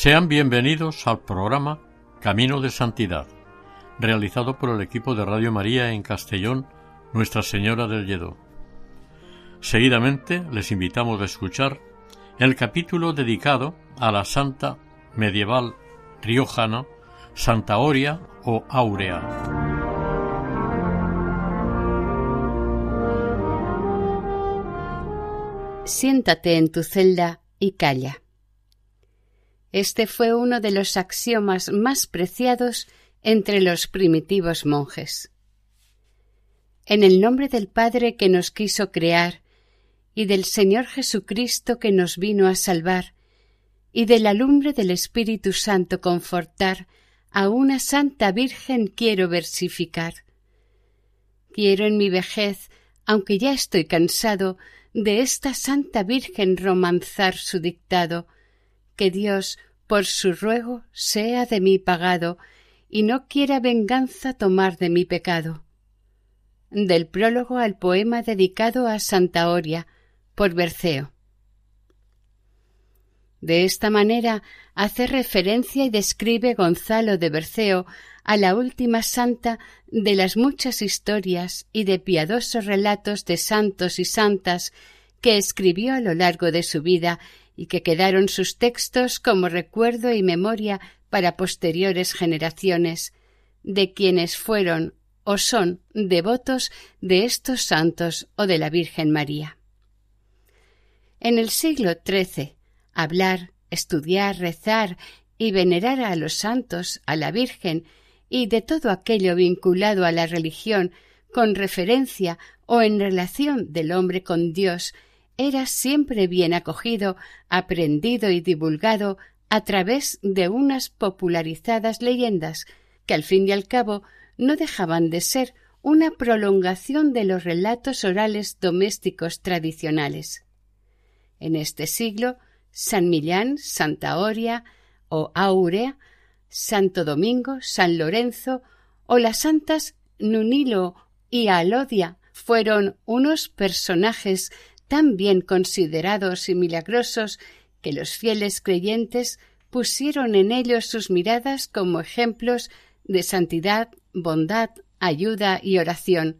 Sean bienvenidos al programa Camino de Santidad, realizado por el equipo de Radio María en Castellón, Nuestra Señora del Lledó. Seguidamente les invitamos a escuchar el capítulo dedicado a la santa medieval riojana Santa Oria o Áurea. Siéntate en tu celda y calla. Este fue uno de los axiomas más preciados entre los primitivos monjes. En el nombre del Padre que nos quiso crear, y del Señor Jesucristo que nos vino a salvar, y de la lumbre del Espíritu Santo confortar, a una Santa Virgen quiero versificar. Quiero en mi vejez, aunque ya estoy cansado, de esta Santa Virgen romanzar su dictado, que Dios, por su ruego, sea de mí pagado, y no quiera venganza tomar de mi pecado. Del prólogo al poema dedicado a Santa Oria, por Berceo. De esta manera hace referencia y describe Gonzalo de Berceo a la última santa de las muchas historias y de piadosos relatos de santos y santas que escribió a lo largo de su vida y que quedaron sus textos como recuerdo y memoria para posteriores generaciones, de quienes fueron o son devotos de estos santos o de la Virgen María. En el siglo XIII, hablar, estudiar, rezar y venerar a los santos, a la Virgen y de todo aquello vinculado a la religión con referencia o en relación del hombre con Dios era siempre bien acogido, aprendido y divulgado a través de unas popularizadas leyendas que al fin y al cabo no dejaban de ser una prolongación de los relatos orales domésticos tradicionales. En este siglo, San Millán, Santa Oria o Aurea, Santo Domingo, San Lorenzo o las santas Nunilo y Alodia fueron unos personajes tan bien considerados y milagrosos que los fieles creyentes pusieron en ellos sus miradas como ejemplos de santidad, bondad, ayuda y oración.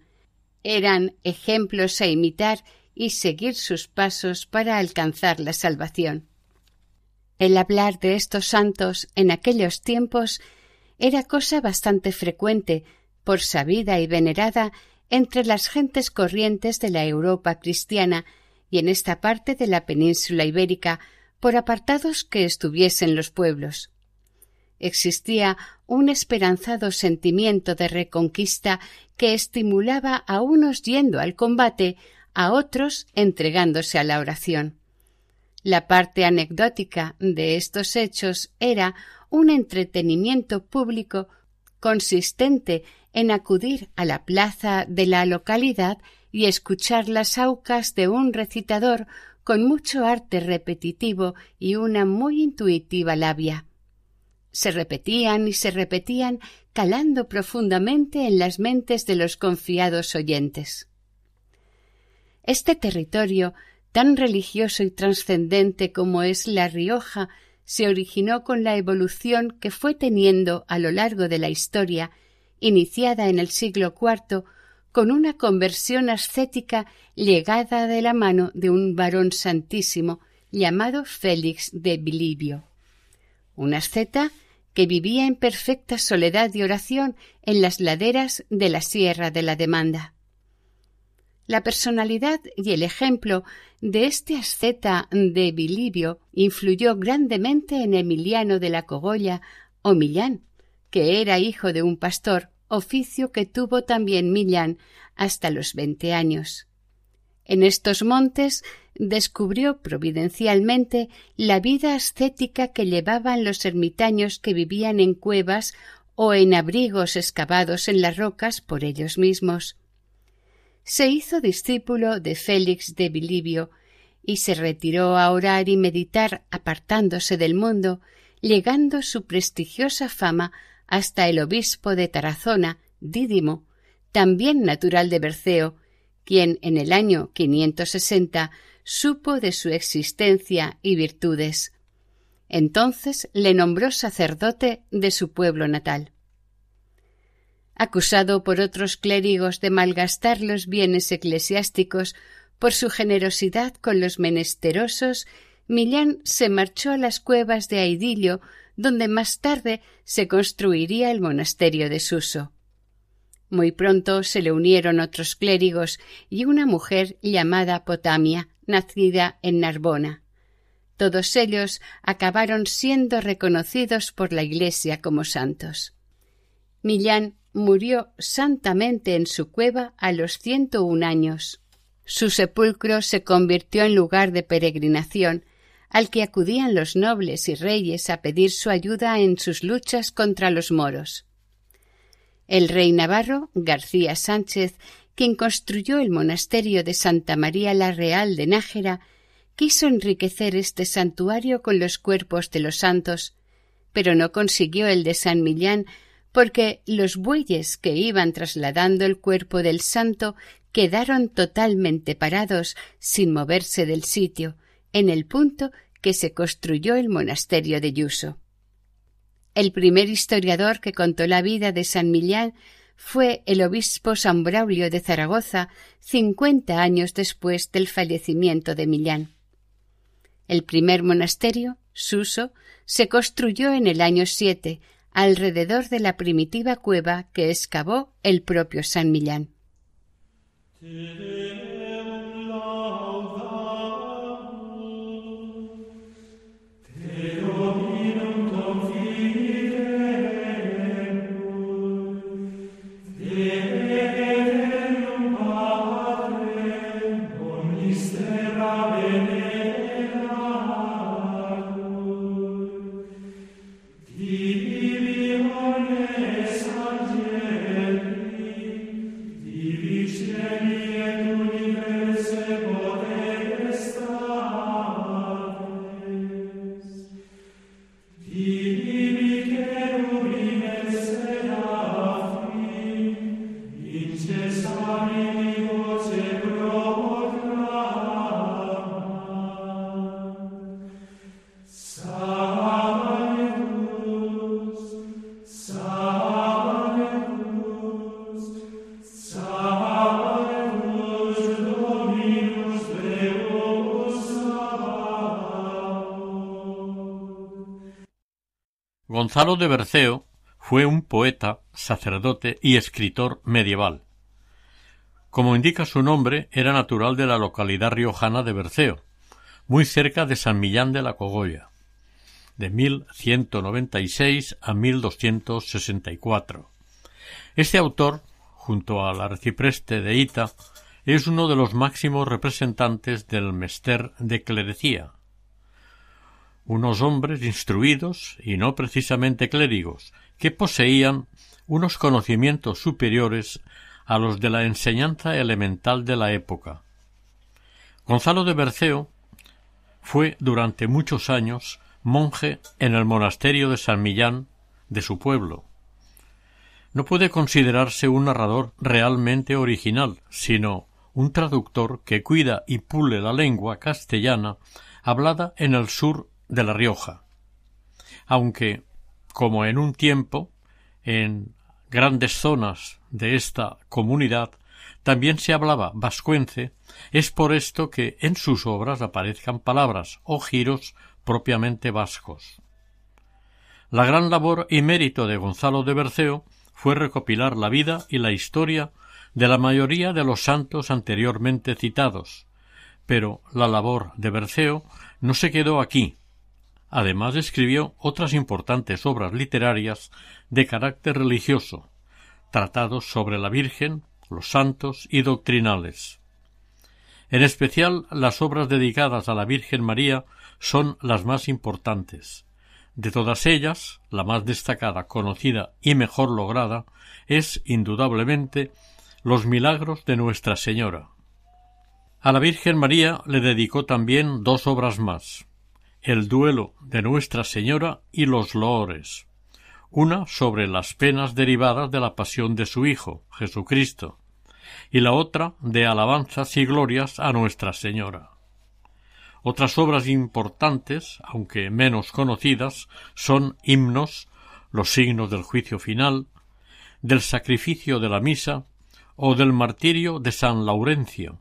Eran ejemplos a imitar y seguir sus pasos para alcanzar la salvación. El hablar de estos santos en aquellos tiempos era cosa bastante frecuente, por sabida y venerada entre las gentes corrientes de la Europa cristiana y en esta parte de la península ibérica por apartados que estuviesen los pueblos. Existía un esperanzado sentimiento de reconquista que estimulaba a unos yendo al combate, a otros entregándose a la oración. La parte anecdótica de estos hechos era un entretenimiento público consistente en acudir a la plaza de la localidad y escuchar las aucas de un recitador con mucho arte repetitivo y una muy intuitiva labia. Se repetían y se repetían, calando profundamente en las mentes de los confiados oyentes. Este territorio, tan religioso y trascendente como es La Rioja, se originó con la evolución que fue teniendo a lo largo de la historia, iniciada en el siglo IV con una conversión ascética llegada de la mano de un varón santísimo llamado Félix de Bilibio. Un asceta que vivía en perfecta soledad y oración en las laderas de la Sierra de la Demanda. La personalidad y el ejemplo de este asceta de Bilibio influyó grandemente en Emiliano de la Cogolla o Millán, que era hijo de un pastor, oficio que tuvo también Millán hasta los veinte años. En estos montes descubrió providencialmente la vida ascética que llevaban los ermitaños que vivían en cuevas o en abrigos excavados en las rocas por ellos mismos. Se hizo discípulo de Félix de Bilibio y se retiró a orar y meditar apartándose del mundo, llegando su prestigiosa fama hasta el obispo de Tarazona, Dídimo, también natural de Berceo, quien en el año 560 supo de su existencia y virtudes. Entonces le nombró sacerdote de su pueblo natal. Acusado por otros clérigos de malgastar los bienes eclesiásticos por su generosidad con los menesterosos, Millán se marchó a las cuevas de Aidillo, donde más tarde se construiría el monasterio de Suso. Muy pronto se le unieron otros clérigos y una mujer llamada Potamia, nacida en Narbona. Todos ellos acabaron siendo reconocidos por la Iglesia como santos. Millán murió santamente en su cueva a los ciento un años. Su sepulcro se convirtió en lugar de peregrinación, al que acudían los nobles y reyes a pedir su ayuda en sus luchas contra los moros. El rey navarro, García Sánchez, quien construyó el monasterio de Santa María la Real de Nájera, quiso enriquecer este santuario con los cuerpos de los santos, pero no consiguió el de San Millán porque los bueyes que iban trasladando el cuerpo del santo quedaron totalmente parados sin moverse del sitio, en el punto que se construyó el monasterio de Yuso. El primer historiador que contó la vida de San Millán fue el obispo San Braulio de Zaragoza, cincuenta años después del fallecimiento de Millán. El primer monasterio, Suso, se construyó en el año siete, alrededor de la primitiva cueva que excavó el propio San Millán. Gonzalo de Berceo fue un poeta, sacerdote y escritor medieval. Como indica su nombre, era natural de la localidad riojana de Berceo, muy cerca de San Millán de la Cogolla, de 1196 a 1264. Este autor, junto al arcipreste de Ita, es uno de los máximos representantes del mester de clerecía, unos hombres instruidos y no precisamente clérigos, que poseían unos conocimientos superiores a los de la enseñanza elemental de la época. Gonzalo de Berceo fue durante muchos años monje en el monasterio de San Millán de su pueblo. No puede considerarse un narrador realmente original, sino un traductor que cuida y pule la lengua castellana hablada en el sur de La Rioja, aunque, como en un tiempo, en grandes zonas de esta comunidad también se hablaba vascuence, es por esto que en sus obras aparezcan palabras o giros propiamente vascos. La gran labor y mérito de Gonzalo de Berceo fue recopilar la vida y la historia de la mayoría de los santos anteriormente citados, pero la labor de Berceo no se quedó aquí, Además escribió otras importantes obras literarias de carácter religioso, tratados sobre la Virgen, los santos y doctrinales. En especial las obras dedicadas a la Virgen María son las más importantes. De todas ellas, la más destacada, conocida y mejor lograda es, indudablemente, Los milagros de Nuestra Señora. A la Virgen María le dedicó también dos obras más el duelo de Nuestra Señora y los loores, una sobre las penas derivadas de la pasión de su Hijo, Jesucristo, y la otra de alabanzas y glorias a Nuestra Señora. Otras obras importantes, aunque menos conocidas, son himnos, los signos del juicio final, del sacrificio de la misa o del martirio de San Laurencio,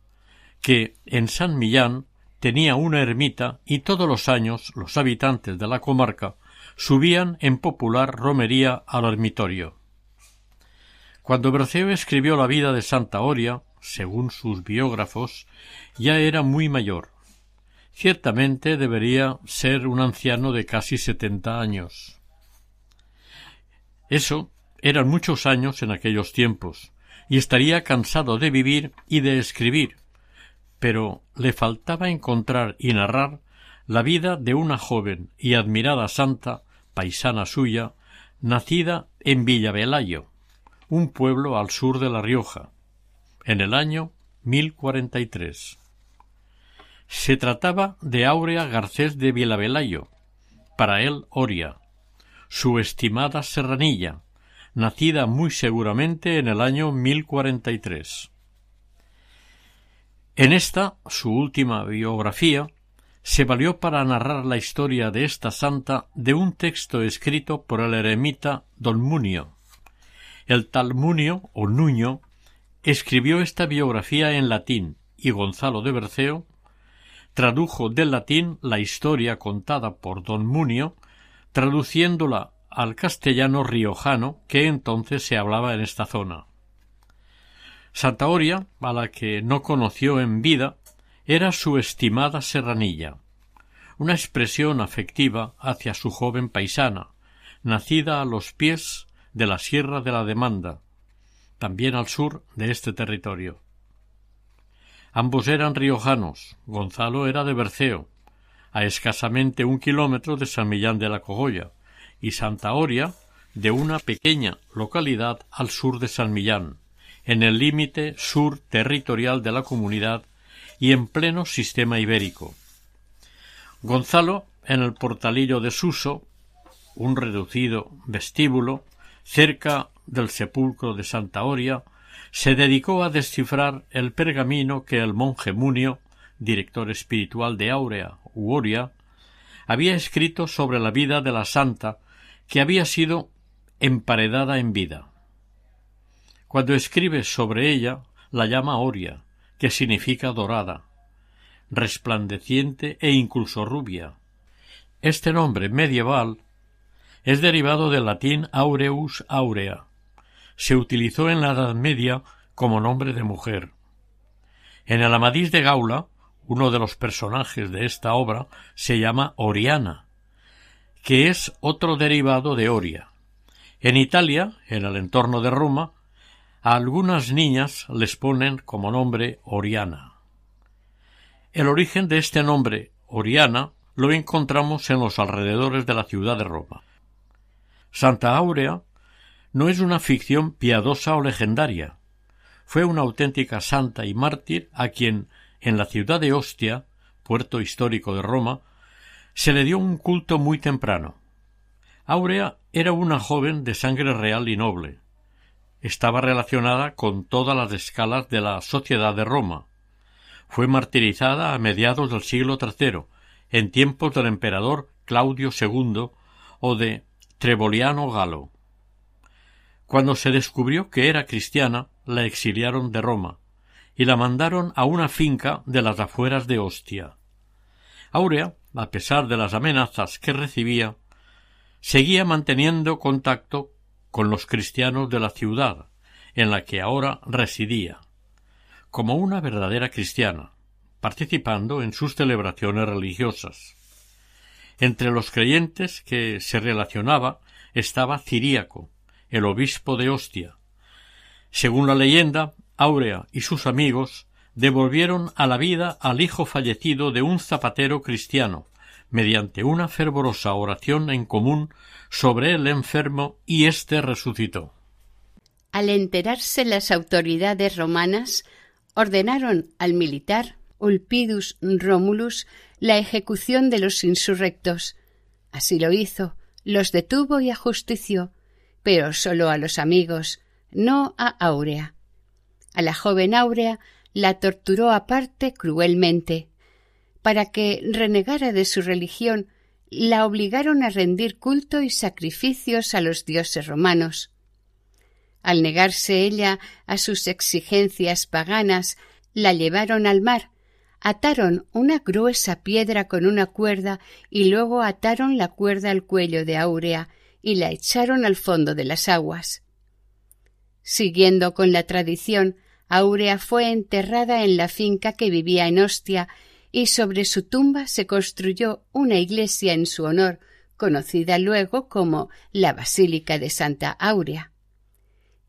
que en San Millán tenía una ermita y todos los años los habitantes de la comarca subían en popular romería al ermitorio. Cuando Berceo escribió la vida de Santa Oria, según sus biógrafos, ya era muy mayor. Ciertamente debería ser un anciano de casi setenta años. Eso eran muchos años en aquellos tiempos, y estaría cansado de vivir y de escribir, pero le faltaba encontrar y narrar la vida de una joven y admirada santa, paisana suya, nacida en Villavelayo, un pueblo al sur de La Rioja, en el año 1043. Se trataba de Áurea Garcés de Villavelayo, para él Oria, su estimada serranilla, nacida muy seguramente en el año 1043. En esta, su última biografía, se valió para narrar la historia de esta santa de un texto escrito por el eremita don Munio. El tal Munio o Nuño escribió esta biografía en latín y Gonzalo de Berceo tradujo del latín la historia contada por don Munio, traduciéndola al castellano riojano que entonces se hablaba en esta zona. Santa Oria, a la que no conoció en vida, era su estimada serranilla, una expresión afectiva hacia su joven paisana, nacida a los pies de la Sierra de la Demanda, también al sur de este territorio. Ambos eran riojanos, Gonzalo era de Berceo, a escasamente un kilómetro de San Millán de la Cogolla, y Santa Oria de una pequeña localidad al sur de San Millán, en el límite sur territorial de la comunidad y en pleno sistema ibérico. Gonzalo, en el portalillo de Suso, un reducido vestíbulo, cerca del sepulcro de Santa Oria, se dedicó a descifrar el pergamino que el monje Munio, director espiritual de Aurea u Oria, había escrito sobre la vida de la santa que había sido emparedada en vida. Cuando escribe sobre ella, la llama Oria, que significa dorada, resplandeciente e incluso rubia. Este nombre medieval es derivado del latín aureus aurea. Se utilizó en la Edad Media como nombre de mujer. En el Amadís de Gaula, uno de los personajes de esta obra se llama Oriana, que es otro derivado de Oria. En Italia, en el entorno de Roma, a algunas niñas les ponen como nombre Oriana. El origen de este nombre, Oriana, lo encontramos en los alrededores de la ciudad de Roma. Santa Áurea no es una ficción piadosa o legendaria. Fue una auténtica santa y mártir a quien, en la ciudad de Ostia, puerto histórico de Roma, se le dio un culto muy temprano. Áurea era una joven de sangre real y noble, estaba relacionada con todas las escalas de la sociedad de Roma. Fue martirizada a mediados del siglo III, en tiempos del emperador Claudio II o de Treboliano Galo. Cuando se descubrió que era cristiana, la exiliaron de Roma y la mandaron a una finca de las afueras de Ostia. Aurea, a pesar de las amenazas que recibía, seguía manteniendo contacto con los cristianos de la ciudad en la que ahora residía, como una verdadera cristiana, participando en sus celebraciones religiosas. Entre los creyentes que se relacionaba estaba Ciríaco, el obispo de Ostia. Según la leyenda, Áurea y sus amigos devolvieron a la vida al hijo fallecido de un zapatero cristiano, mediante una fervorosa oración en común sobre el enfermo y éste resucitó. Al enterarse las autoridades romanas, ordenaron al militar Ulpidus Romulus la ejecución de los insurrectos. Así lo hizo, los detuvo y ajustició, pero sólo a los amigos, no a Áurea. A la joven Áurea la torturó aparte cruelmente. Para que renegara de su religión, la obligaron a rendir culto y sacrificios a los dioses romanos. Al negarse ella a sus exigencias paganas, la llevaron al mar, ataron una gruesa piedra con una cuerda y luego ataron la cuerda al cuello de Áurea y la echaron al fondo de las aguas. Siguiendo con la tradición, Áurea fue enterrada en la finca que vivía en Ostia y sobre su tumba se construyó una iglesia en su honor, conocida luego como la Basílica de Santa Áurea.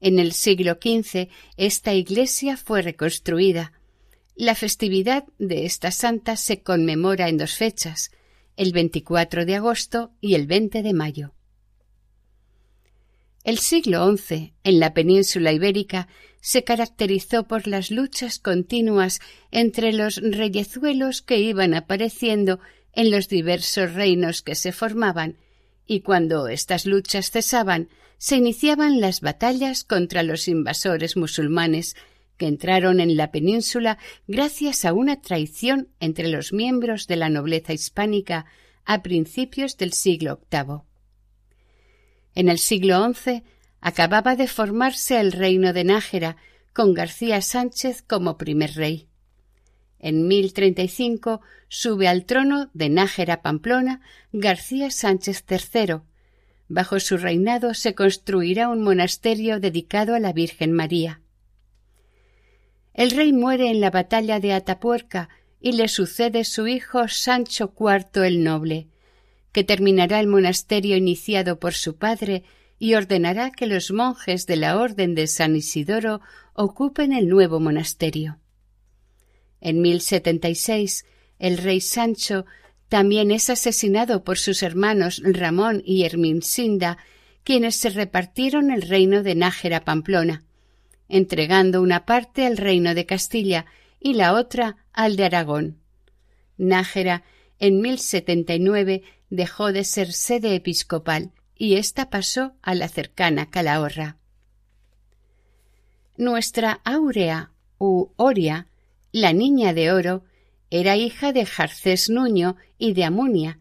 En el siglo XV esta iglesia fue reconstruida. La festividad de esta santa se conmemora en dos fechas, el 24 de agosto y el 20 de mayo. El siglo XI, en la península ibérica, se caracterizó por las luchas continuas entre los reyezuelos que iban apareciendo en los diversos reinos que se formaban, y cuando estas luchas cesaban, se iniciaban las batallas contra los invasores musulmanes que entraron en la península gracias a una traición entre los miembros de la nobleza hispánica a principios del siglo VIII. En el siglo XI acababa de formarse el reino de Nájera, con García Sánchez como primer rey. En 1035 sube al trono de Nájera Pamplona García Sánchez III, Bajo su reinado se construirá un monasterio dedicado a la Virgen María. El rey muere en la batalla de Atapuerca y le sucede su hijo Sancho IV el Noble, que terminará el monasterio iniciado por su padre y ordenará que los monjes de la Orden de San Isidoro ocupen el nuevo monasterio. En 1076 el rey Sancho también es asesinado por sus hermanos Ramón y Herminsinda, quienes se repartieron el reino de Nájera Pamplona, entregando una parte al reino de Castilla y la otra al de Aragón. Nájera en 1079 dejó de ser sede episcopal y ésta pasó a la cercana Calahorra. Nuestra Áurea u Oria, la niña de oro, era hija de Jarcés Nuño y de Amunia,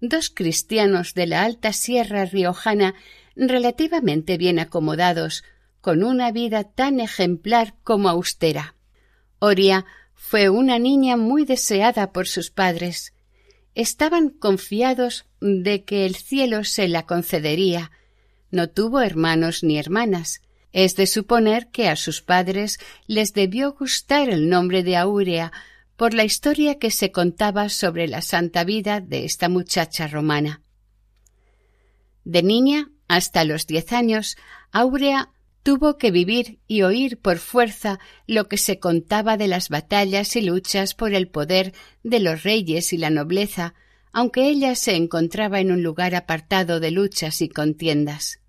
dos cristianos de la alta sierra riojana relativamente bien acomodados, con una vida tan ejemplar como austera. Oria fue una niña muy deseada por sus padres. Estaban confiados de que el cielo se la concedería. No tuvo hermanos ni hermanas. Es de suponer que a sus padres les debió gustar el nombre de Aurea, por la historia que se contaba sobre la santa vida de esta muchacha romana. De niña hasta los diez años, Áurea tuvo que vivir y oír por fuerza lo que se contaba de las batallas y luchas por el poder de los reyes y la nobleza, aunque ella se encontraba en un lugar apartado de luchas y contiendas.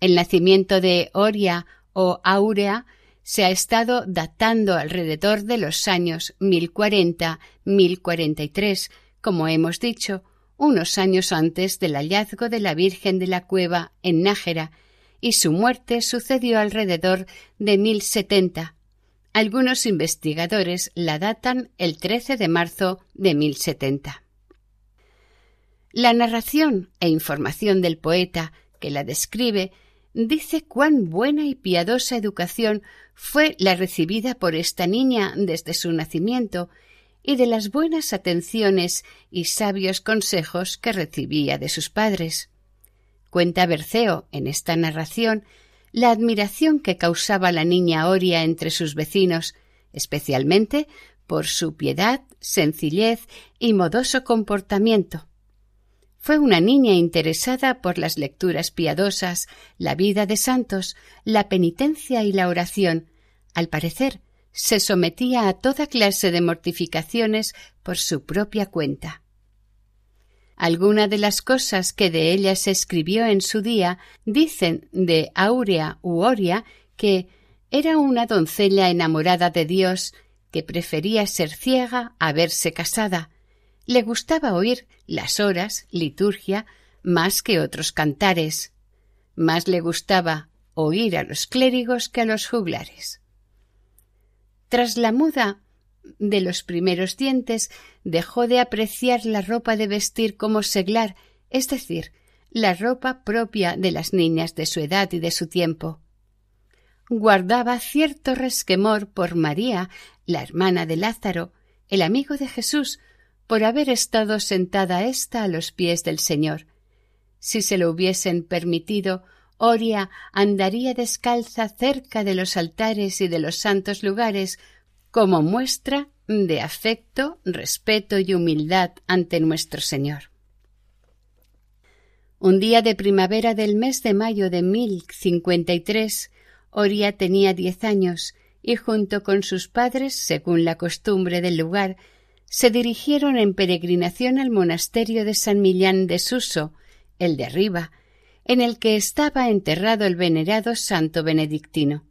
El nacimiento de Oria o Áurea se ha estado datando alrededor de los años 1040-1043, como hemos dicho, unos años antes del hallazgo de la Virgen de la Cueva en Nájera, y su muerte sucedió alrededor de 1070. Algunos investigadores la datan el 13 de marzo de 1070. La narración e información del poeta que la describe dice cuán buena y piadosa educación fue la recibida por esta niña desde su nacimiento y de las buenas atenciones y sabios consejos que recibía de sus padres. Cuenta Berceo en esta narración la admiración que causaba la niña Oria entre sus vecinos, especialmente por su piedad, sencillez y modoso comportamiento. Fue una niña interesada por las lecturas piadosas, la vida de santos, la penitencia y la oración. Al parecer, se sometía a toda clase de mortificaciones por su propia cuenta. Algunas de las cosas que de ella se escribió en su día dicen de Aurea u Oria que era una doncella enamorada de Dios que prefería ser ciega a verse casada. Le gustaba oír las horas, liturgia, más que otros cantares. Más le gustaba oír a los clérigos que a los juglares. Tras la muda de los primeros dientes, dejó de apreciar la ropa de vestir como seglar, es decir, la ropa propia de las niñas de su edad y de su tiempo. Guardaba cierto resquemor por María, la hermana de Lázaro, el amigo de Jesús, por haber estado sentada ésta a los pies del Señor. Si se lo hubiesen permitido, Oria andaría descalza cerca de los altares y de los santos lugares, como muestra de afecto, respeto y humildad ante nuestro Señor. Un día de primavera del mes de mayo de mil cincuenta y tres, Oria tenía diez años y junto con sus padres, según la costumbre del lugar, se dirigieron en peregrinación al monasterio de San Millán de Suso, el de arriba, en el que estaba enterrado el venerado santo benedictino.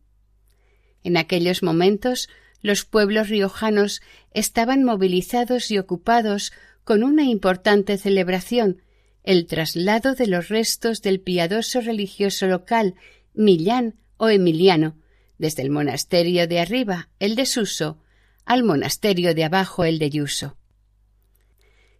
En aquellos momentos los pueblos riojanos estaban movilizados y ocupados con una importante celebración, el traslado de los restos del piadoso religioso local Millán o Emiliano, desde el monasterio de arriba, el de Suso, al monasterio de abajo, el de Yuso.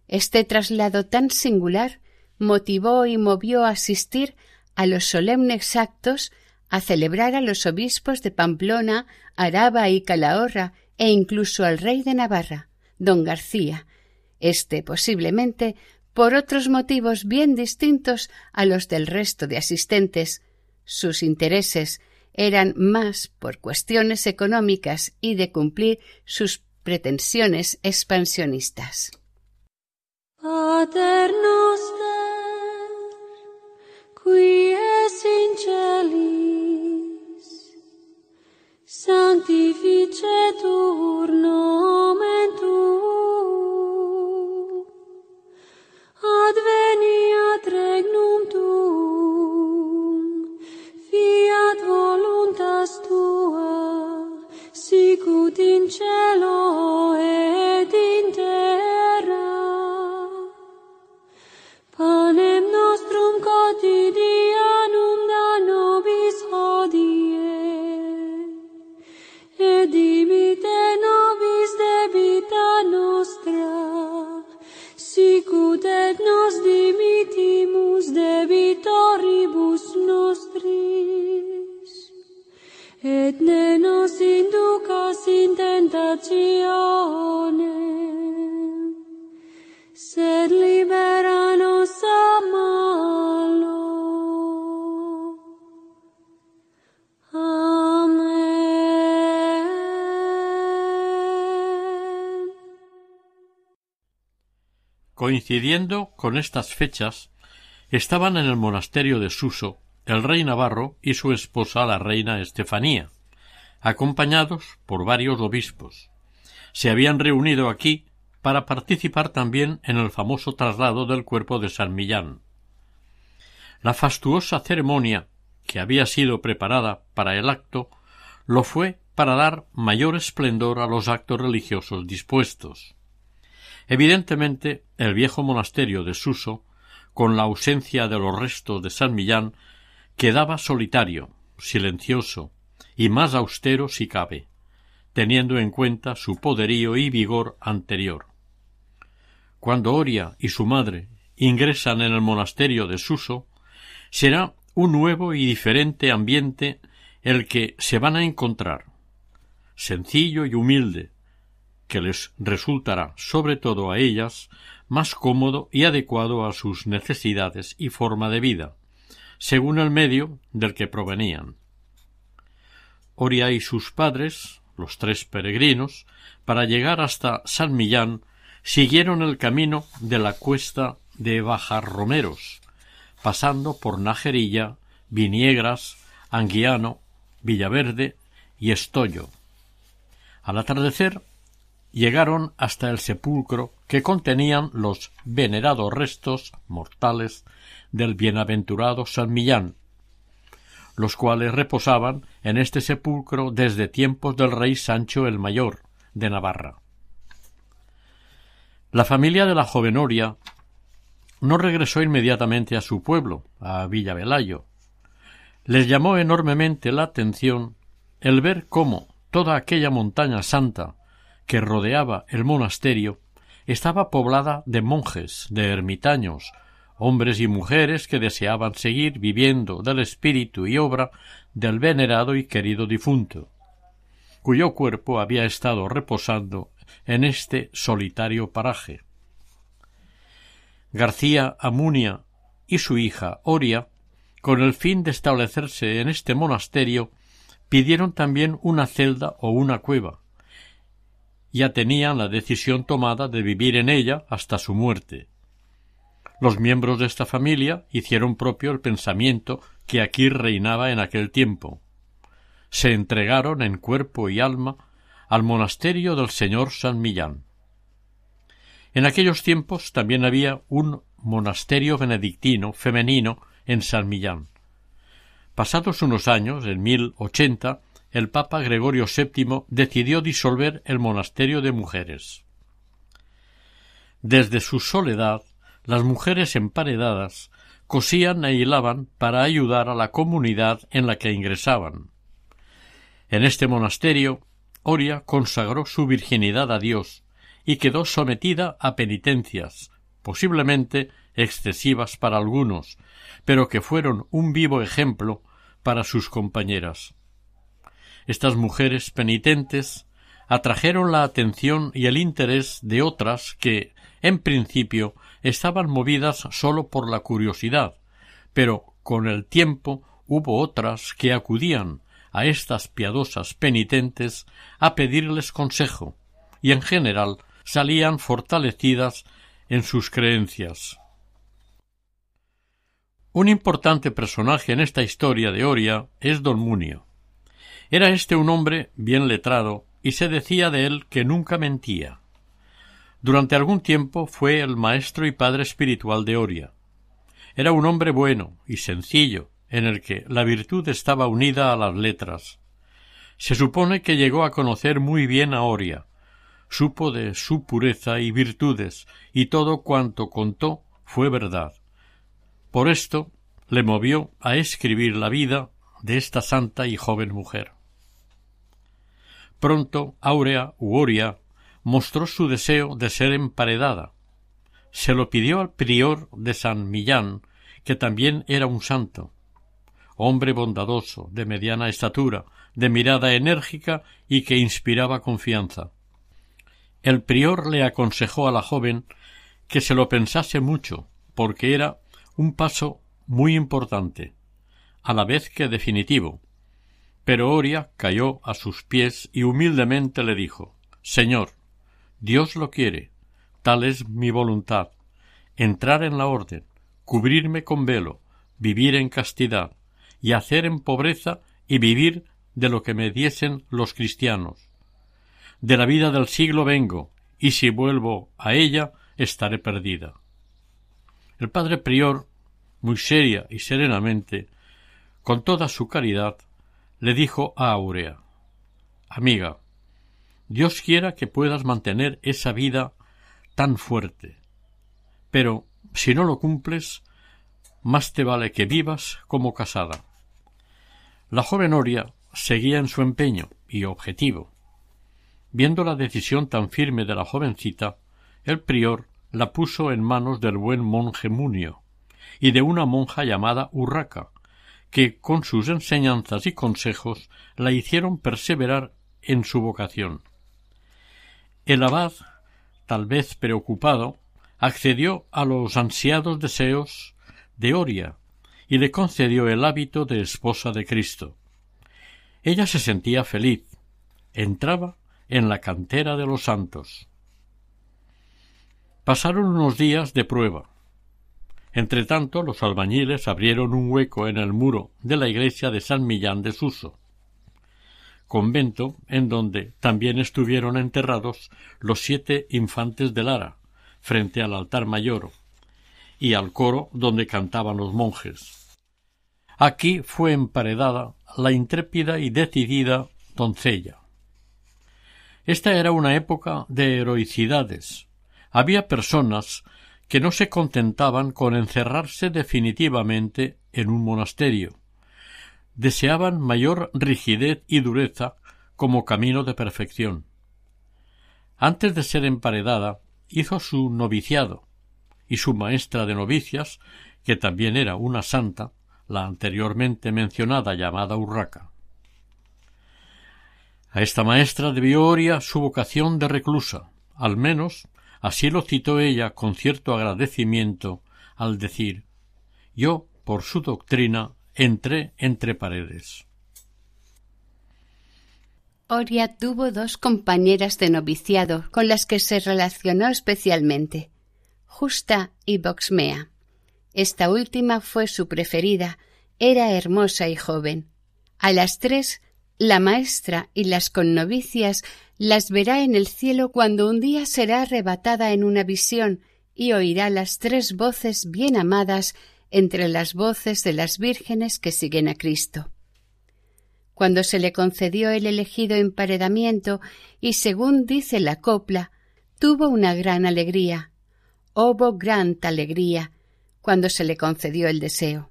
Este traslado tan singular motivó y movió a asistir a los solemnes actos a celebrar a los obispos de Pamplona, Araba y Calahorra e incluso al rey de Navarra, don García, este posiblemente por otros motivos bien distintos a los del resto de asistentes. Sus intereses eran más por cuestiones económicas y de cumplir sus pretensiones expansionistas. sanctificetur nomen Tuum, adveniat regnum tuum fiat voluntas tua sicut in cielo et Coincidiendo con estas fechas, estaban en el monasterio de Suso el rey Navarro y su esposa la reina Estefanía, acompañados por varios obispos. Se habían reunido aquí para participar también en el famoso traslado del cuerpo de San Millán. La fastuosa ceremonia que había sido preparada para el acto lo fue para dar mayor esplendor a los actos religiosos dispuestos. Evidentemente, el viejo monasterio de Suso, con la ausencia de los restos de San Millán, quedaba solitario, silencioso y más austero si cabe, teniendo en cuenta su poderío y vigor anterior. Cuando Oria y su madre ingresan en el monasterio de Suso, será un nuevo y diferente ambiente el que se van a encontrar, sencillo y humilde, que les resultará, sobre todo a ellas, más cómodo y adecuado a sus necesidades y forma de vida, según el medio del que provenían. Oria y sus padres, los tres peregrinos, para llegar hasta San Millán, siguieron el camino de la cuesta de Bajarromeros, pasando por Najerilla, Viniegras, Anguiano, Villaverde y Estollo. Al atardecer llegaron hasta el sepulcro que contenían los venerados restos mortales del bienaventurado San Millán, los cuales reposaban en este sepulcro desde tiempos del rey Sancho el Mayor de Navarra. La familia de la joven Oria no regresó inmediatamente a su pueblo, a Villavelayo. Les llamó enormemente la atención el ver cómo toda aquella montaña santa que rodeaba el monasterio estaba poblada de monjes, de ermitaños, hombres y mujeres que deseaban seguir viviendo del espíritu y obra del venerado y querido difunto, cuyo cuerpo había estado reposando en este solitario paraje. García Amunia y su hija Oria, con el fin de establecerse en este monasterio, pidieron también una celda o una cueva. Ya tenían la decisión tomada de vivir en ella hasta su muerte. Los miembros de esta familia hicieron propio el pensamiento que aquí reinaba en aquel tiempo. Se entregaron en cuerpo y alma al monasterio del señor San Millán. En aquellos tiempos también había un monasterio benedictino femenino en San Millán. Pasados unos años, en 1080, el Papa Gregorio VII decidió disolver el monasterio de mujeres. Desde su soledad, las mujeres emparedadas cosían e hilaban para ayudar a la comunidad en la que ingresaban. En este monasterio, Oria consagró su virginidad a Dios y quedó sometida a penitencias, posiblemente excesivas para algunos, pero que fueron un vivo ejemplo para sus compañeras. Estas mujeres penitentes atrajeron la atención y el interés de otras que, en principio, estaban movidas sólo por la curiosidad, pero con el tiempo hubo otras que acudían a estas piadosas penitentes a pedirles consejo, y en general salían fortalecidas en sus creencias. Un importante personaje en esta historia de Oria es don Munio. Era este un hombre bien letrado y se decía de él que nunca mentía. Durante algún tiempo fue el maestro y padre espiritual de Oria. Era un hombre bueno y sencillo, en el que la virtud estaba unida a las letras. Se supone que llegó a conocer muy bien a Oria, supo de su pureza y virtudes, y todo cuanto contó fue verdad. Por esto le movió a escribir la vida de esta santa y joven mujer. Pronto Aurea u Oria mostró su deseo de ser emparedada. Se lo pidió al prior de San Millán, que también era un santo, hombre bondadoso, de mediana estatura, de mirada enérgica y que inspiraba confianza. El prior le aconsejó a la joven que se lo pensase mucho, porque era un paso muy importante, a la vez que definitivo. Pero Oria cayó a sus pies y humildemente le dijo Señor, Dios lo quiere, tal es mi voluntad, entrar en la orden, cubrirme con velo, vivir en castidad, y hacer en pobreza y vivir de lo que me diesen los cristianos. De la vida del siglo vengo, y si vuelvo a ella, estaré perdida. El padre prior, muy seria y serenamente, con toda su caridad, le dijo a Aurea Amiga, Dios quiera que puedas mantener esa vida tan fuerte. Pero si no lo cumples, más te vale que vivas como casada. La joven Oria seguía en su empeño y objetivo. Viendo la decisión tan firme de la jovencita, el prior la puso en manos del buen monje Munio y de una monja llamada Urraca, que con sus enseñanzas y consejos la hicieron perseverar en su vocación. El abad, tal vez preocupado, accedió a los ansiados deseos de Oria y le concedió el hábito de esposa de Cristo. Ella se sentía feliz, entraba en la cantera de los santos. Pasaron unos días de prueba. Entretanto, los albañiles abrieron un hueco en el muro de la iglesia de San Millán de Suso, convento en donde también estuvieron enterrados los siete infantes de Lara, frente al altar mayor, y al coro donde cantaban los monjes. Aquí fue emparedada la intrépida y decidida doncella. Esta era una época de heroicidades. Había personas que no se contentaban con encerrarse definitivamente en un monasterio. Deseaban mayor rigidez y dureza como camino de perfección. Antes de ser emparedada, hizo su noviciado, y su maestra de novicias, que también era una santa, la anteriormente mencionada llamada Urraca. A esta maestra debió Oria su vocación de reclusa, al menos así lo citó ella con cierto agradecimiento al decir yo, por su doctrina, entré entre paredes. Oria tuvo dos compañeras de noviciado con las que se relacionó especialmente, Justa y Boxmea. Esta última fue su preferida, era hermosa y joven. A las tres, la maestra y las connovicias las verá en el cielo cuando un día será arrebatada en una visión y oirá las tres voces bien amadas entre las voces de las vírgenes que siguen a Cristo. Cuando se le concedió el elegido emparedamiento y según dice la copla, tuvo una gran alegría, hubo gran alegría, cuando se le concedió el deseo.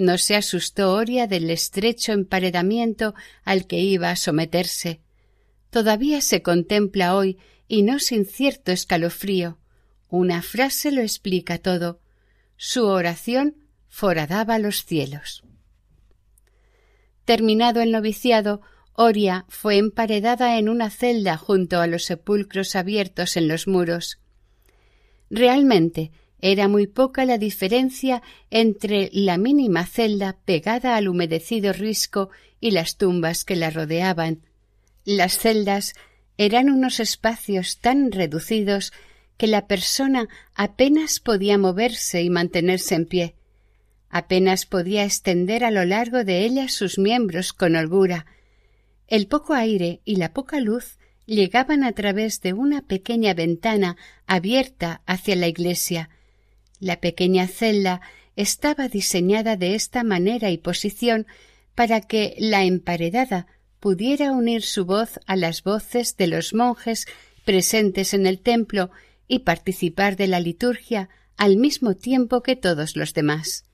No se asustó Oria del estrecho emparedamiento al que iba a someterse. Todavía se contempla hoy, y no sin cierto escalofrío. Una frase lo explica todo. Su oración foradaba los cielos. Terminado el noviciado, Oria fue emparedada en una celda junto a los sepulcros abiertos en los muros. Realmente era muy poca la diferencia entre la mínima celda pegada al humedecido risco y las tumbas que la rodeaban. Las celdas eran unos espacios tan reducidos que la persona apenas podía moverse y mantenerse en pie. Apenas podía extender a lo largo de ellas sus miembros con holgura. El poco aire y la poca luz llegaban a través de una pequeña ventana abierta hacia la iglesia, la pequeña celda estaba diseñada de esta manera y posición para que la emparedada pudiera unir su voz a las voces de los monjes presentes en el templo y participar de la liturgia al mismo tiempo que todos los demás.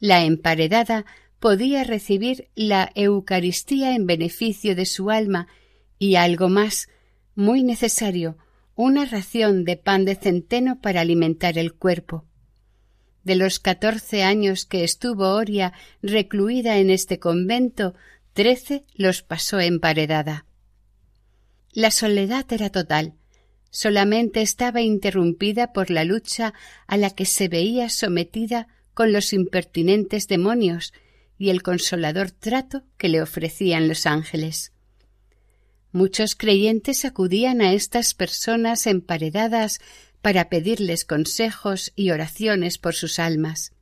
La emparedada podía recibir la Eucaristía en beneficio de su alma y algo más, muy necesario, una ración de pan de centeno para alimentar el cuerpo. De los catorce años que estuvo Oria recluida en este convento, trece los pasó emparedada. La soledad era total. Solamente estaba interrumpida por la lucha a la que se veía sometida con los impertinentes demonios y el consolador trato que le ofrecían los ángeles. Muchos creyentes acudían a estas personas emparedadas para pedirles consejos y oraciones por sus almas.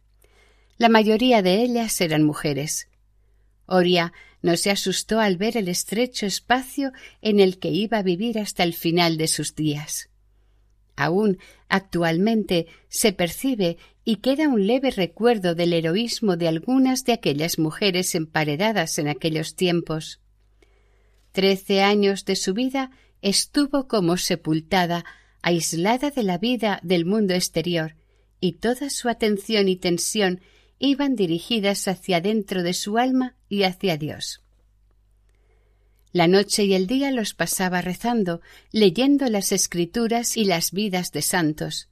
La mayoría de ellas eran mujeres. Oria no se asustó al ver el estrecho espacio en el que iba a vivir hasta el final de sus días. Aún actualmente se percibe y queda un leve recuerdo del heroísmo de algunas de aquellas mujeres emparedadas en aquellos tiempos. Trece años de su vida estuvo como sepultada, aislada de la vida del mundo exterior, y toda su atención y tensión iban dirigidas hacia dentro de su alma y hacia Dios. La noche y el día los pasaba rezando, leyendo las escrituras y las vidas de santos.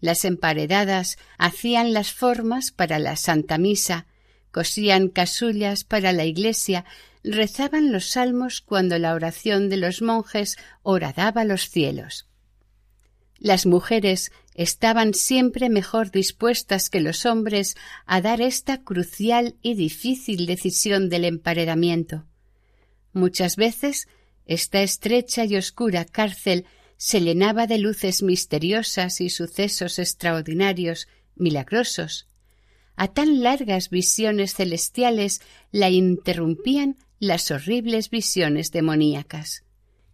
Las emparedadas hacían las formas para la Santa Misa, cosían casullas para la iglesia, rezaban los salmos cuando la oración de los monjes horadaba los cielos. Las mujeres estaban siempre mejor dispuestas que los hombres a dar esta crucial y difícil decisión del emparedamiento. Muchas veces esta estrecha y oscura cárcel se llenaba de luces misteriosas y sucesos extraordinarios milagrosos. A tan largas visiones celestiales la interrumpían las horribles visiones demoníacas.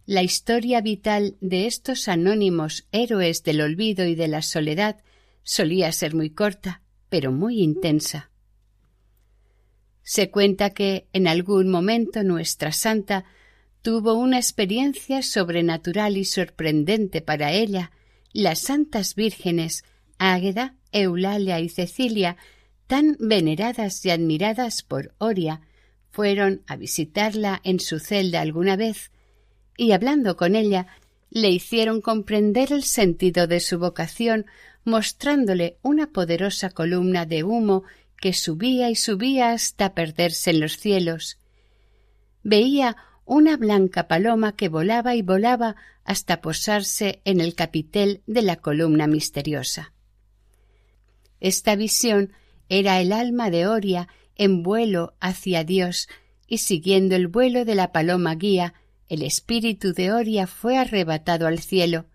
La historia vital de estos anónimos héroes del olvido y de la soledad solía ser muy corta, pero muy intensa. Se cuenta que en algún momento nuestra santa tuvo una experiencia sobrenatural y sorprendente para ella. Las santas vírgenes Águeda, Eulalia y Cecilia, tan veneradas y admiradas por Oria, fueron a visitarla en su celda alguna vez y hablando con ella le hicieron comprender el sentido de su vocación mostrándole una poderosa columna de humo que subía y subía hasta perderse en los cielos. Veía una blanca paloma que volaba y volaba hasta posarse en el capitel de la columna misteriosa. Esta visión era el alma de Oria en vuelo hacia Dios, y siguiendo el vuelo de la paloma guía, el espíritu de Oria fue arrebatado al cielo,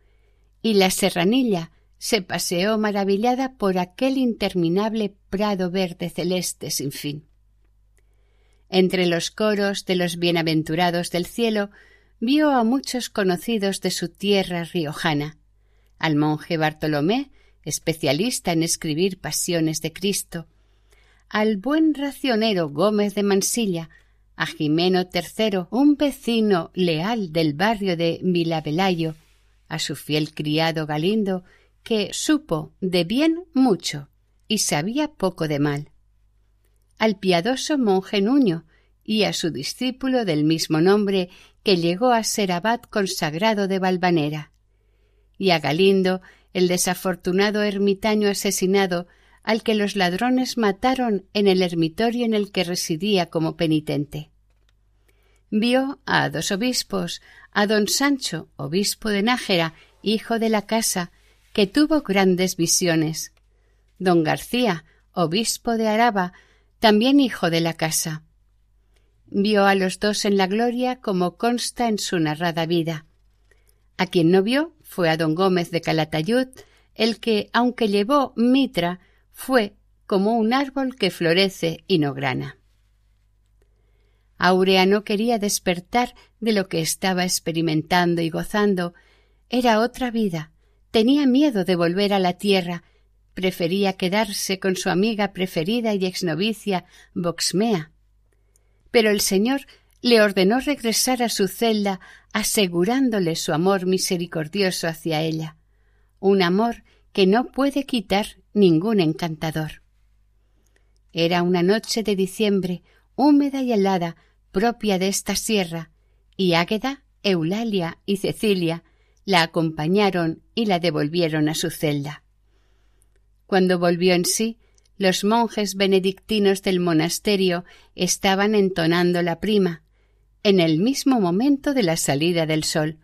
y la serranilla se paseó maravillada por aquel interminable prado verde celeste sin fin. Entre los coros de los bienaventurados del cielo vio a muchos conocidos de su tierra riojana, al monje Bartolomé, especialista en escribir pasiones de Cristo, al buen racionero Gómez de Mansilla, a Jimeno III, un vecino leal del barrio de Milavelayo, a su fiel criado Galindo, que supo de bien mucho y sabía poco de mal, al piadoso monje Nuño y a su discípulo del mismo nombre que llegó a ser abad consagrado de Valvanera, y a Galindo, el desafortunado ermitaño asesinado al que los ladrones mataron en el ermitorio en el que residía como penitente. Vio a dos obispos, a don Sancho, obispo de Nájera, hijo de la casa, que tuvo grandes visiones. Don García, obispo de Araba, también hijo de la casa. Vio a los dos en la gloria como consta en su narrada vida. A quien no vio fue a don Gómez de Calatayud, el que, aunque llevó mitra, fue como un árbol que florece y no grana. Aurea no quería despertar de lo que estaba experimentando y gozando. Era otra vida, Tenía miedo de volver a la tierra, prefería quedarse con su amiga preferida y exnovicia Boxmea. Pero el Señor le ordenó regresar a su celda, asegurándole su amor misericordioso hacia ella, un amor que no puede quitar ningún encantador. Era una noche de diciembre, húmeda y helada, propia de esta sierra, y Águeda, Eulalia y Cecilia la acompañaron y la devolvieron a su celda. Cuando volvió en sí, los monjes benedictinos del monasterio estaban entonando la prima, en el mismo momento de la salida del sol.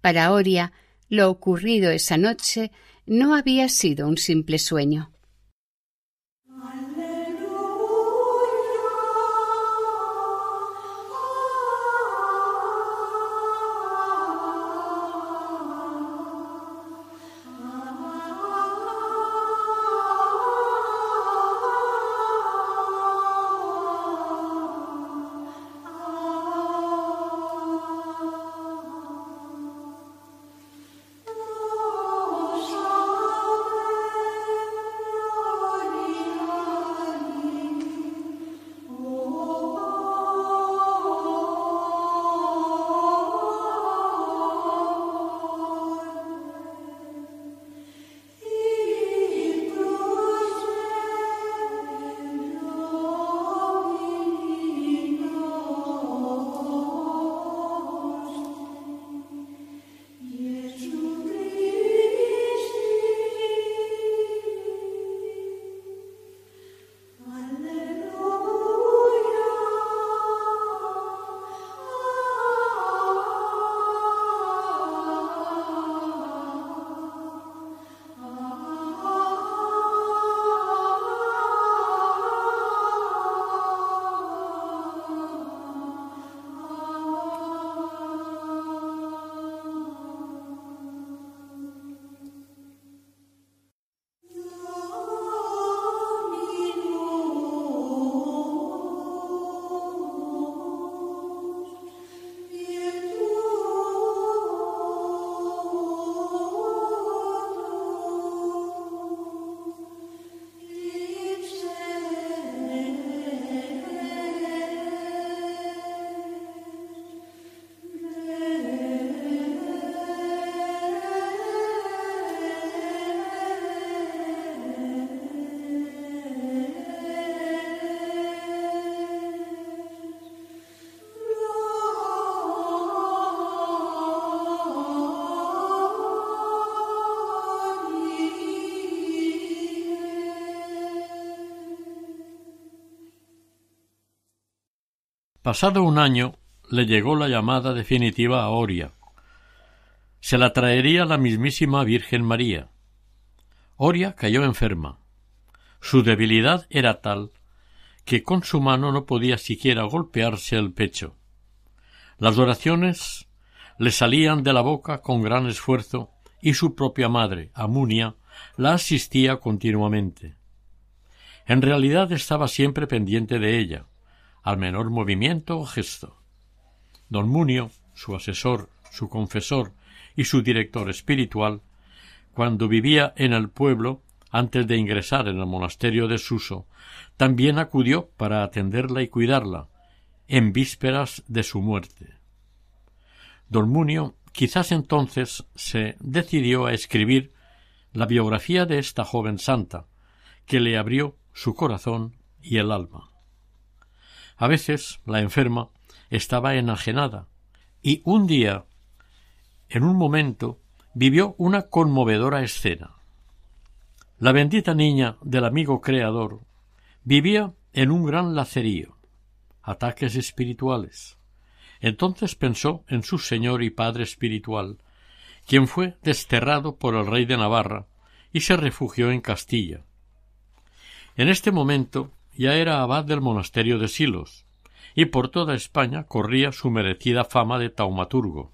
Para Oria, lo ocurrido esa noche no había sido un simple sueño. Pasado un año le llegó la llamada definitiva a Oria. Se la traería la mismísima Virgen María. Oria cayó enferma. Su debilidad era tal que con su mano no podía siquiera golpearse el pecho. Las oraciones le salían de la boca con gran esfuerzo y su propia madre, Amunia, la asistía continuamente. En realidad estaba siempre pendiente de ella, al menor movimiento o gesto. Don Munio, su asesor, su confesor y su director espiritual, cuando vivía en el pueblo, antes de ingresar en el monasterio de Suso, también acudió para atenderla y cuidarla, en vísperas de su muerte. Don Munio quizás entonces se decidió a escribir la biografía de esta joven santa, que le abrió su corazón y el alma. A veces la enferma estaba enajenada y un día, en un momento, vivió una conmovedora escena. La bendita niña del amigo creador vivía en un gran lacerío, ataques espirituales. Entonces pensó en su señor y padre espiritual, quien fue desterrado por el rey de Navarra y se refugió en Castilla. En este momento ya era abad del monasterio de Silos, y por toda España corría su merecida fama de taumaturgo.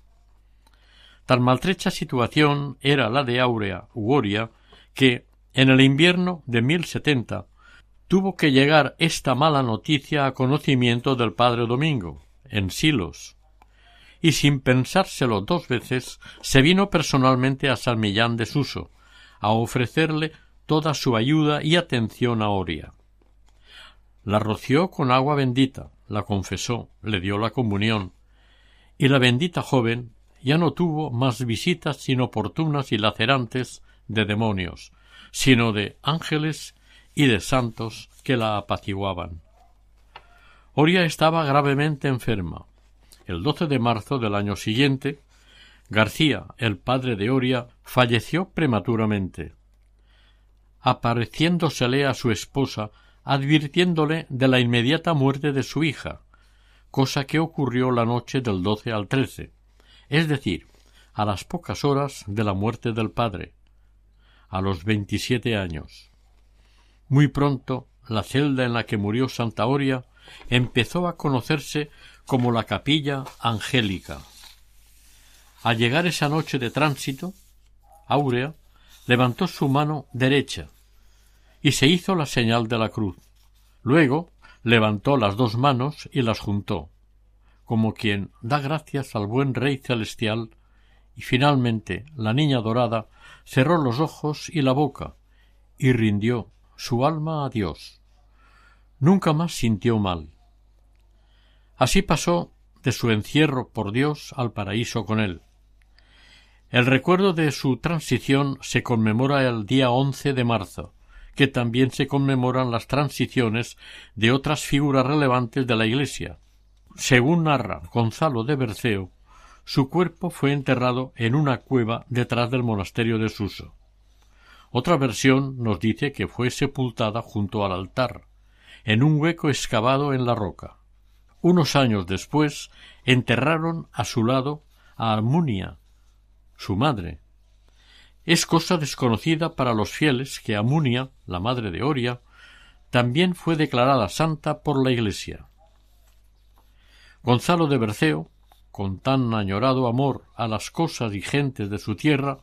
Tan maltrecha situación era la de Áurea Ugoria que, en el invierno de 1070, tuvo que llegar esta mala noticia a conocimiento del padre Domingo, en Silos, y sin pensárselo dos veces se vino personalmente a San Millán de Suso, a ofrecerle toda su ayuda y atención a Oria. La roció con agua bendita, la confesó, le dio la comunión, y la bendita joven ya no tuvo más visitas inoportunas y lacerantes de demonios, sino de ángeles y de santos que la apaciguaban. Oria estaba gravemente enferma. El 12 de marzo del año siguiente, García, el padre de Oria, falleció prematuramente, apareciéndosele a su esposa advirtiéndole de la inmediata muerte de su hija, cosa que ocurrió la noche del 12 al 13, es decir, a las pocas horas de la muerte del padre, a los veintisiete años. Muy pronto la celda en la que murió Santa Oria empezó a conocerse como la capilla angélica. Al llegar esa noche de tránsito, Áurea levantó su mano derecha y se hizo la señal de la cruz. Luego levantó las dos manos y las juntó, como quien da gracias al buen Rey celestial, y finalmente la niña dorada cerró los ojos y la boca, y rindió su alma a Dios. Nunca más sintió mal. Así pasó de su encierro por Dios al paraíso con él. El recuerdo de su transición se conmemora el día once de marzo, que también se conmemoran las transiciones de otras figuras relevantes de la Iglesia. Según narra Gonzalo de Berceo, su cuerpo fue enterrado en una cueva detrás del monasterio de Suso. Otra versión nos dice que fue sepultada junto al altar, en un hueco excavado en la roca. Unos años después enterraron a su lado a Armunia, su madre, es cosa desconocida para los fieles que Amunia, la madre de Oria, también fue declarada santa por la Iglesia. Gonzalo de Berceo, con tan añorado amor a las cosas y gentes de su tierra,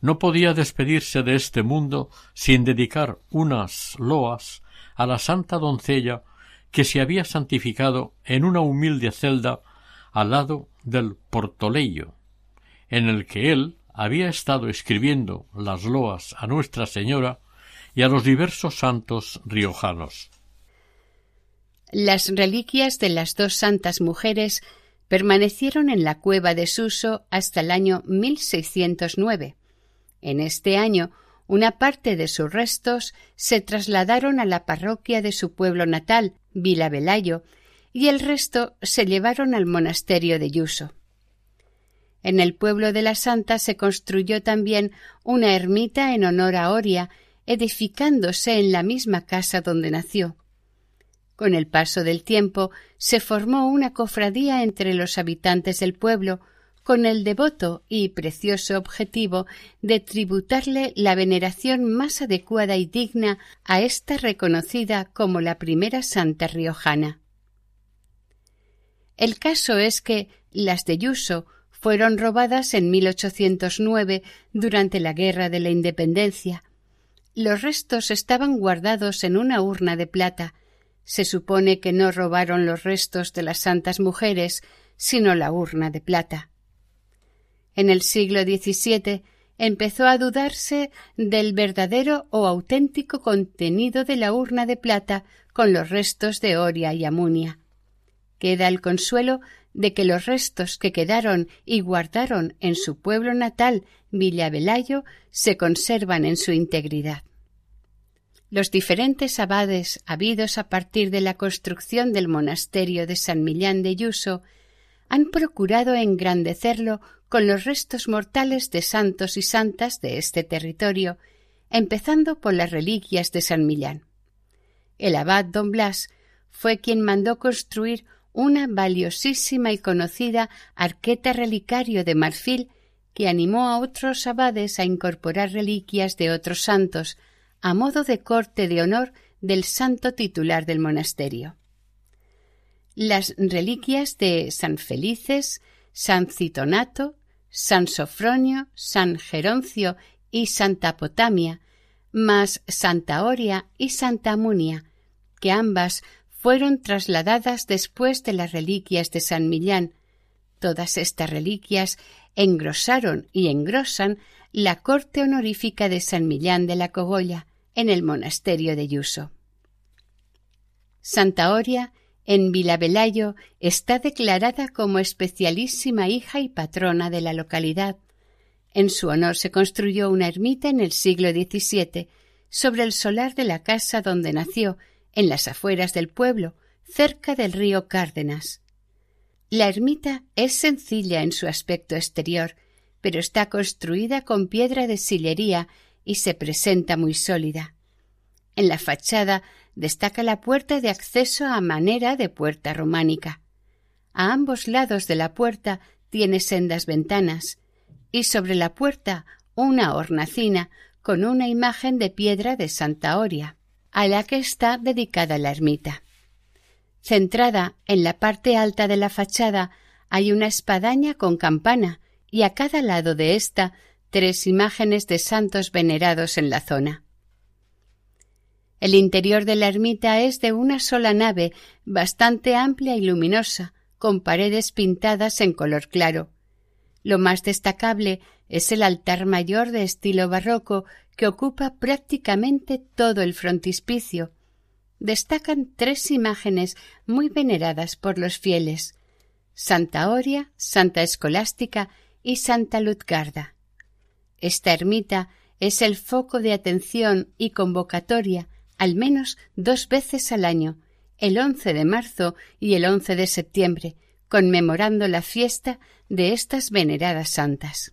no podía despedirse de este mundo sin dedicar unas loas a la santa doncella que se había santificado en una humilde celda al lado del portoleyo, en el que él, había estado escribiendo las loas a Nuestra Señora y a los diversos santos riojanos. Las reliquias de las dos santas mujeres permanecieron en la cueva de Suso hasta el año 1609. En este año, una parte de sus restos se trasladaron a la parroquia de su pueblo natal, Vila Velayo, y el resto se llevaron al monasterio de Yuso. En el pueblo de la Santa se construyó también una ermita en honor a Oria, edificándose en la misma casa donde nació. Con el paso del tiempo se formó una cofradía entre los habitantes del pueblo con el devoto y precioso objetivo de tributarle la veneración más adecuada y digna a esta reconocida como la primera santa riojana. El caso es que las de Yuso fueron robadas en 1809 durante la Guerra de la Independencia. Los restos estaban guardados en una urna de plata se supone que no robaron los restos de las santas mujeres, sino la urna de plata. En el siglo XVII empezó a dudarse del verdadero o auténtico contenido de la urna de plata con los restos de Oria y Amunia. Queda el consuelo de que los restos que quedaron y guardaron en su pueblo natal, Villavelayo, se conservan en su integridad. Los diferentes abades habidos a partir de la construcción del monasterio de San Millán de Yuso han procurado engrandecerlo con los restos mortales de santos y santas de este territorio, empezando por las reliquias de San Millán. El abad don Blas fue quien mandó construir una valiosísima y conocida arqueta relicario de marfil que animó a otros abades a incorporar reliquias de otros santos, a modo de corte de honor del santo titular del monasterio. Las reliquias de San Felices, San Citonato, San Sofronio, San Geroncio y Santa Potamia, más Santa Oria y Santa Munia, que ambas fueron trasladadas después de las reliquias de San Millán. Todas estas reliquias engrosaron y engrosan la corte honorífica de San Millán de la Cogolla, en el monasterio de Yuso. Santa Oria, en Vilavelayo, está declarada como especialísima hija y patrona de la localidad. En su honor se construyó una ermita en el siglo XVII sobre el solar de la casa donde nació, en las afueras del pueblo, cerca del río Cárdenas. La ermita es sencilla en su aspecto exterior, pero está construida con piedra de sillería y se presenta muy sólida. En la fachada destaca la puerta de acceso a manera de puerta románica. A ambos lados de la puerta tiene sendas ventanas y sobre la puerta una hornacina con una imagen de piedra de Santa Oria, a la que está dedicada la ermita. Centrada en la parte alta de la fachada hay una espadaña con campana y a cada lado de ésta tres imágenes de santos venerados en la zona. El interior de la ermita es de una sola nave, bastante amplia y luminosa, con paredes pintadas en color claro. Lo más destacable es el altar mayor de estilo barroco que ocupa prácticamente todo el frontispicio. Destacan tres imágenes muy veneradas por los fieles Santa Oria, Santa Escolástica y Santa Lutgarda. Esta ermita es el foco de atención y convocatoria al menos dos veces al año, el 11 de marzo y el 11 de septiembre, conmemorando la fiesta de estas veneradas santas.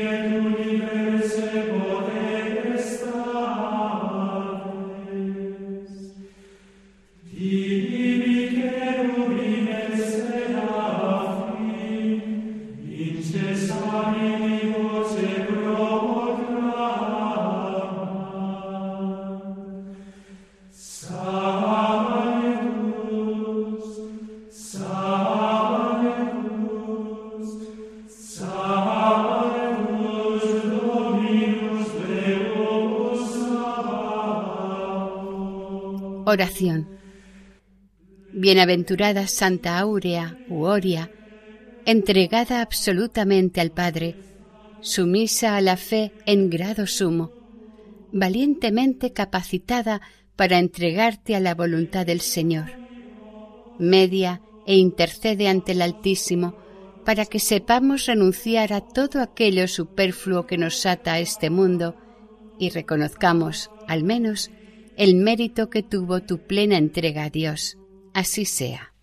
Oración. Bienaventurada Santa Áurea u Oria, entregada absolutamente al Padre, sumisa a la fe en grado sumo, valientemente capacitada para entregarte a la voluntad del Señor. Media e intercede ante el Altísimo para que sepamos renunciar a todo aquello superfluo que nos ata a este mundo y reconozcamos, al menos, el mérito que tuvo tu plena entrega a Dios. Así sea.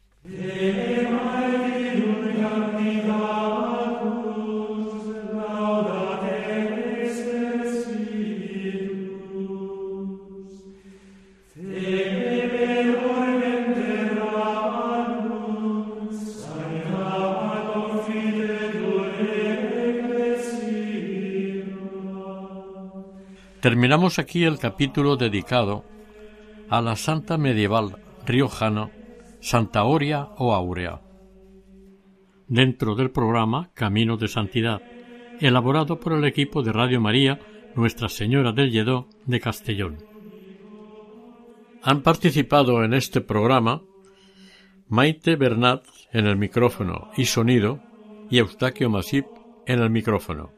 Terminamos aquí el capítulo dedicado a la santa medieval riojana Santa Oria o Aurea. Dentro del programa Camino de Santidad, elaborado por el equipo de Radio María Nuestra Señora del Lledó de Castellón. Han participado en este programa Maite Bernat en el micrófono y sonido y Eustaquio Masip en el micrófono.